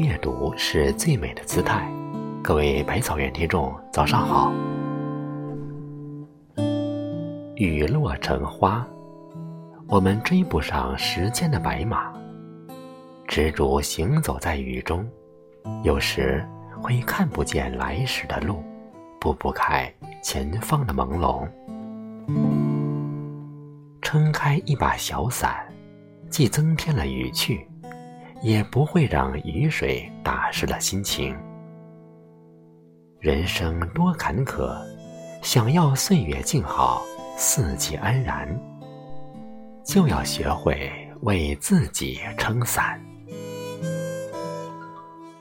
阅读是最美的姿态。各位百草园听众，早上好。雨落成花，我们追不上时间的白马，执着行走在雨中，有时会看不见来时的路，拨不开前方的朦胧。撑开一把小伞，既增添了雨趣。也不会让雨水打湿了心情。人生多坎坷，想要岁月静好，四季安然，就要学会为自己撑伞。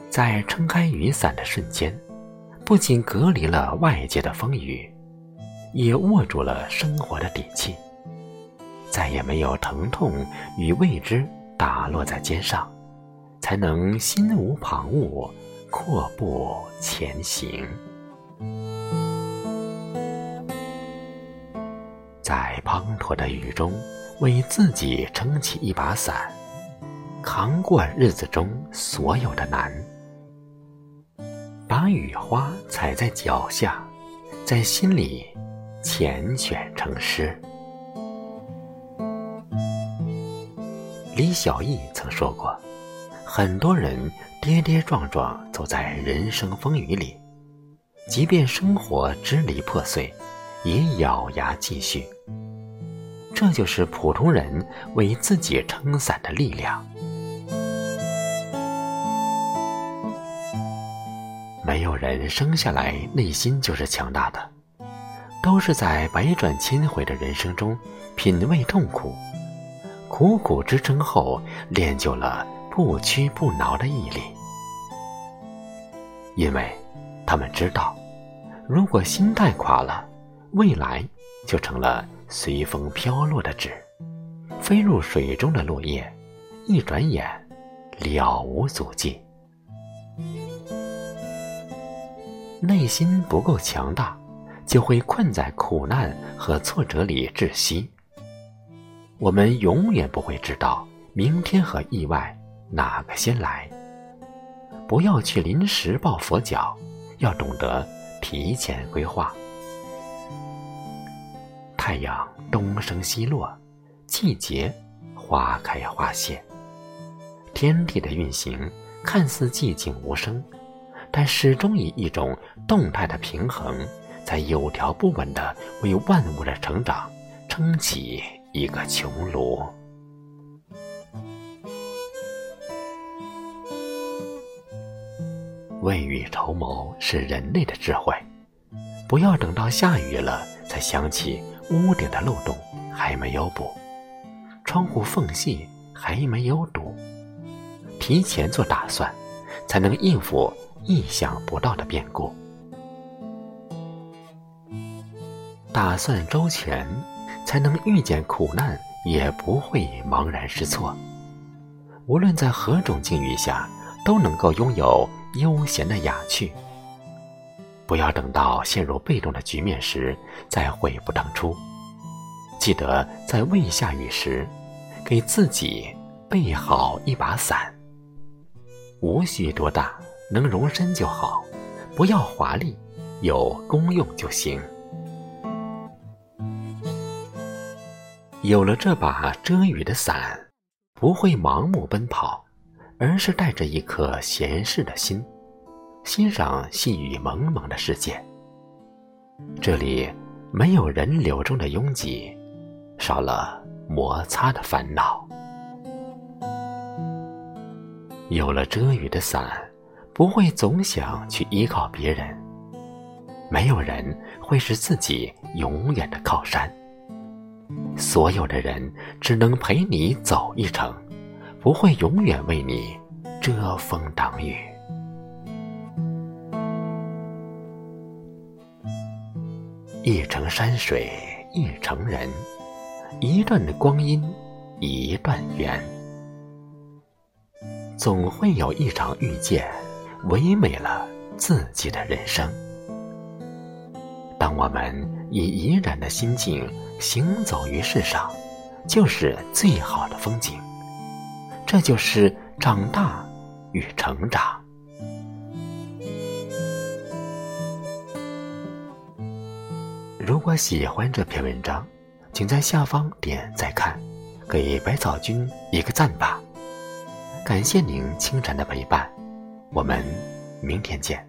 在撑开雨伞的瞬间，不仅隔离了外界的风雨，也握住了生活的底气，再也没有疼痛与未知打落在肩上。才能心无旁骛，阔步前行。在滂沱的雨中，为自己撑起一把伞，扛过日子中所有的难。把雨花踩在脚下，在心里缱绻成诗。李小艺曾说过。很多人跌跌撞撞走在人生风雨里，即便生活支离破碎，也咬牙继续。这就是普通人为自己撑伞的力量。没有人生下来内心就是强大的，都是在百转千回的人生中品味痛苦，苦苦支撑后练就了。不屈不挠的毅力，因为他们知道，如果心态垮了，未来就成了随风飘落的纸，飞入水中的落叶，一转眼了无足迹。内心不够强大，就会困在苦难和挫折里窒息。我们永远不会知道明天和意外。哪个先来？不要去临时抱佛脚，要懂得提前规划。太阳东升西落，季节花开花谢，天地的运行看似寂静无声，但始终以一种动态的平衡，在有条不紊地为万物的成长撑起一个穹庐。未雨绸缪是人类的智慧，不要等到下雨了才想起屋顶的漏洞还没有补，窗户缝隙还没有堵，提前做打算，才能应付意想不到的变故。打算周全，才能遇见苦难也不会茫然失措。无论在何种境遇下，都能够拥有。悠闲的雅趣，不要等到陷入被动的局面时再悔不当初。记得在未下雨时，给自己备好一把伞。无需多大，能容身就好，不要华丽，有功用就行。有了这把遮雨的伞，不会盲目奔跑。而是带着一颗闲适的心，欣赏细雨蒙蒙的世界。这里没有人流中的拥挤，少了摩擦的烦恼。有了遮雨的伞，不会总想去依靠别人。没有人会是自己永远的靠山。所有的人只能陪你走一程。不会永远为你遮风挡雨。一程山水一程人，一段光阴一段缘。总会有一场遇见，唯美了自己的人生。当我们以怡然的心境行走于世上，就是最好的风景。这就是长大与成长。如果喜欢这篇文章，请在下方点再看，给百草君一个赞吧。感谢您清晨的陪伴，我们明天见。